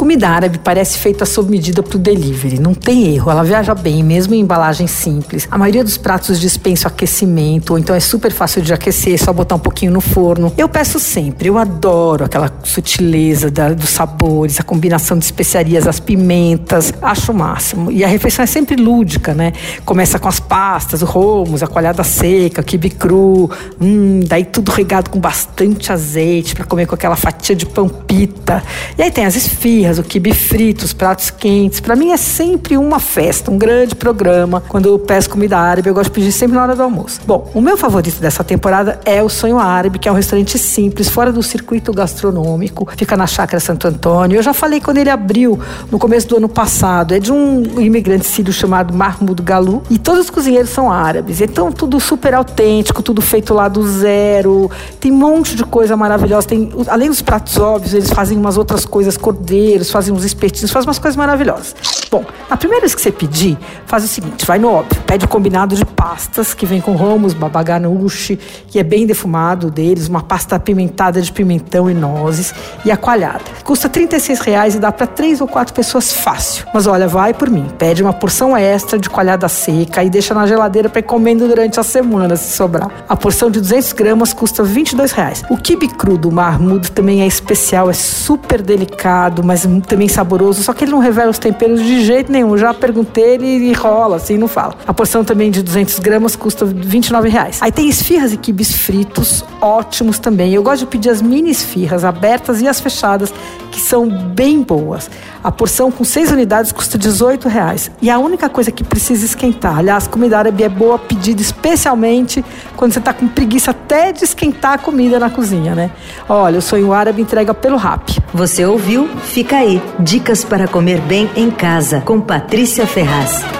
Comida árabe parece feita sob medida para o delivery, não tem erro. Ela viaja bem, mesmo em embalagem simples. A maioria dos pratos dispensa aquecimento, ou então é super fácil de aquecer, é só botar um pouquinho no forno. Eu peço sempre, eu adoro aquela sutileza da, dos sabores, a combinação de especiarias, as pimentas, acho o máximo. E a refeição é sempre lúdica, né? Começa com as pastas, o romos, a coalhada seca, o quibe cru, hum, daí tudo regado com bastante azeite para comer com aquela fatia de pão pita. E aí tem as esfirras, o quibe frito, os pratos quentes. Para mim é sempre uma festa, um grande programa. Quando eu peço comida árabe, eu gosto de pedir sempre na hora do almoço. Bom, o meu favorito dessa temporada é o Sonho Árabe, que é um restaurante simples, fora do circuito gastronômico, fica na Chácara Santo Antônio. Eu já falei quando ele abriu no começo do ano passado. É de um imigrante sírio chamado Mahmoud Galou e todos os cozinheiros são árabes. Então tudo super autêntico, tudo feito lá do zero. Tem um monte de coisa maravilhosa. Tem, além dos pratos óbvios, eles fazem umas outras coisas, cordeiros, fazem uns espetinhos, fazem umas coisas maravilhosas. Bom, a primeira vez que você pedir, faz o seguinte, vai no óbvio, pede o combinado de pastas que vem com romos, babaganuche, que é bem defumado deles, uma pasta apimentada de pimentão e nozes e a coalhada. Custa 36 reais e dá para três ou quatro pessoas fácil. Mas olha, vai por mim, pede uma porção extra de coalhada seca e deixa na geladeira para ir comendo durante a semana se sobrar. A porção de 200 gramas custa 22 reais. O quibe cru do Mahmoud também é especial, é super delicado, mas também saboroso, só que ele não revela os temperos de jeito nenhum. Já perguntei, ele rola, assim, não fala. A porção também de 200 gramas custa 29 reais. Aí tem esfirras e quibes fritos, ótimos também. Eu gosto de pedir as mini esfirras abertas e as fechadas, que são bem boas. A porção com seis unidades custa 18 reais. E a única coisa que precisa esquentar. Aliás, comida árabe é boa pedida especialmente quando você está com preguiça até de esquentar a comida na cozinha, né? Olha, o sonho árabe entrega pelo rap. Você ouviu? Fica aí. Dicas para comer bem em casa com Patrícia Ferraz.